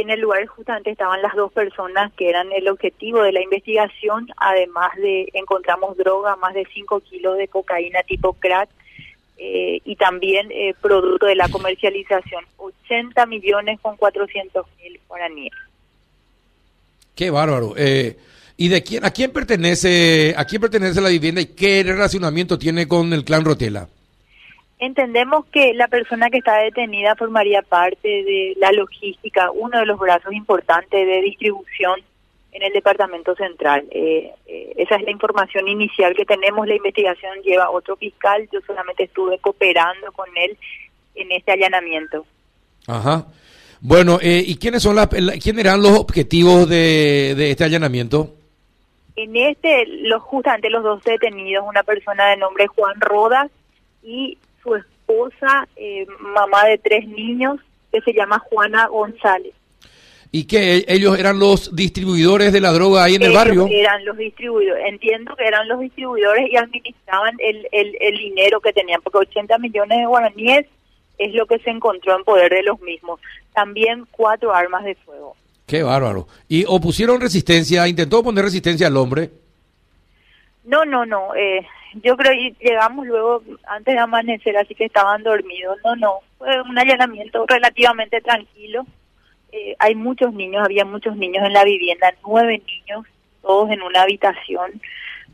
en el lugar justamente estaban las dos personas que eran el objetivo de la investigación, además de encontramos droga, más de 5 kilos de cocaína tipo crack eh, y también eh, producto de la comercialización, 80 millones con 400 mil guaraníes. Qué bárbaro. Eh, ¿Y de quién, a quién pertenece, a quién pertenece la vivienda y qué relacionamiento tiene con el clan Rotela? Entendemos que la persona que está detenida formaría parte de la logística, uno de los brazos importantes de distribución en el departamento central. Eh, eh, esa es la información inicial que tenemos. La investigación lleva otro fiscal. Yo solamente estuve cooperando con él en este allanamiento. Ajá. Bueno, eh, ¿y quiénes son las, quiénes eran los objetivos de, de este allanamiento? En este, los justamente los dos detenidos, una persona de nombre Juan Rodas y su esposa, eh, mamá de tres niños, que se llama Juana González. ¿Y que ellos eran los distribuidores de la droga ahí en el barrio? Eran los distribuidores, entiendo que eran los distribuidores y administraban el, el, el dinero que tenían, porque 80 millones de guaraníes es lo que se encontró en poder de los mismos. También cuatro armas de fuego. Qué bárbaro. ¿Y opusieron resistencia? ¿Intentó poner resistencia al hombre? No, no, no. Eh, yo creo que llegamos luego antes de amanecer, así que estaban dormidos. No, no. Fue un allanamiento relativamente tranquilo. Eh, hay muchos niños, había muchos niños en la vivienda, nueve niños, todos en una habitación.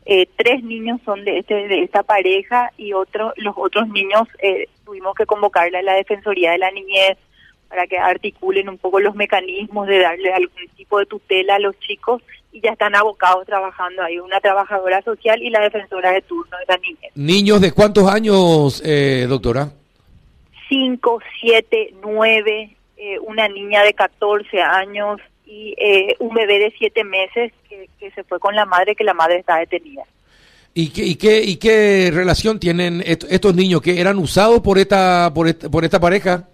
Eh, tres niños son de este de esta pareja y otros los otros niños eh, tuvimos que convocarle a la defensoría de la niñez para que articulen un poco los mecanismos de darle algún tipo de tutela a los chicos y ya están abocados trabajando ahí, una trabajadora social y la defensora de turno de la niñez. ¿Niños de cuántos años, eh, doctora? Cinco, siete, nueve, eh, una niña de 14 años y eh, un bebé de siete meses que, que se fue con la madre, que la madre está detenida. ¿Y qué, y qué, y qué relación tienen estos niños que eran usados por esta, por esta, por esta pareja?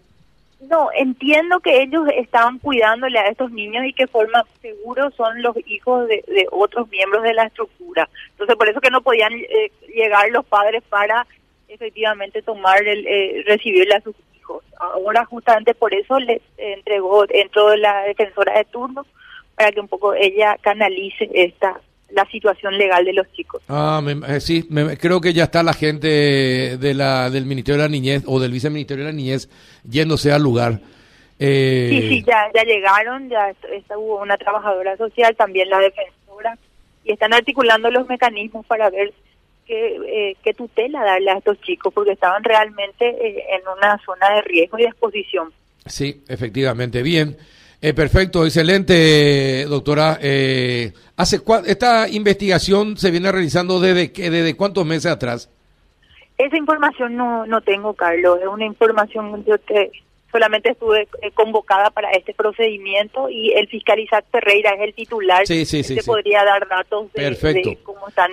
No, entiendo que ellos estaban cuidándole a estos niños y que forma seguro son los hijos de, de otros miembros de la estructura. Entonces, por eso que no podían eh, llegar los padres para efectivamente tomar el eh, recibirle a sus hijos. Ahora justamente por eso les entregó dentro de la defensora de turno para que un poco ella canalice esta la situación legal de los chicos. Ah, me, sí, me, creo que ya está la gente de la, del Ministerio de la Niñez o del Viceministerio de la Niñez yéndose al lugar. Eh... Sí, sí, ya, ya llegaron, ya esta, hubo una trabajadora social, también la defensora, y están articulando los mecanismos para ver qué, eh, qué tutela darle a estos chicos, porque estaban realmente eh, en una zona de riesgo y de exposición. Sí, efectivamente, bien. Eh, perfecto, excelente, doctora. Eh, hace esta investigación se viene realizando desde desde cuántos meses atrás. Esa información no no tengo, Carlos. Es una información yo que solamente estuve eh, convocada para este procedimiento y el fiscal Isaac Ferreira es el titular. Sí, sí, sí. Se podría dar datos de, cómo están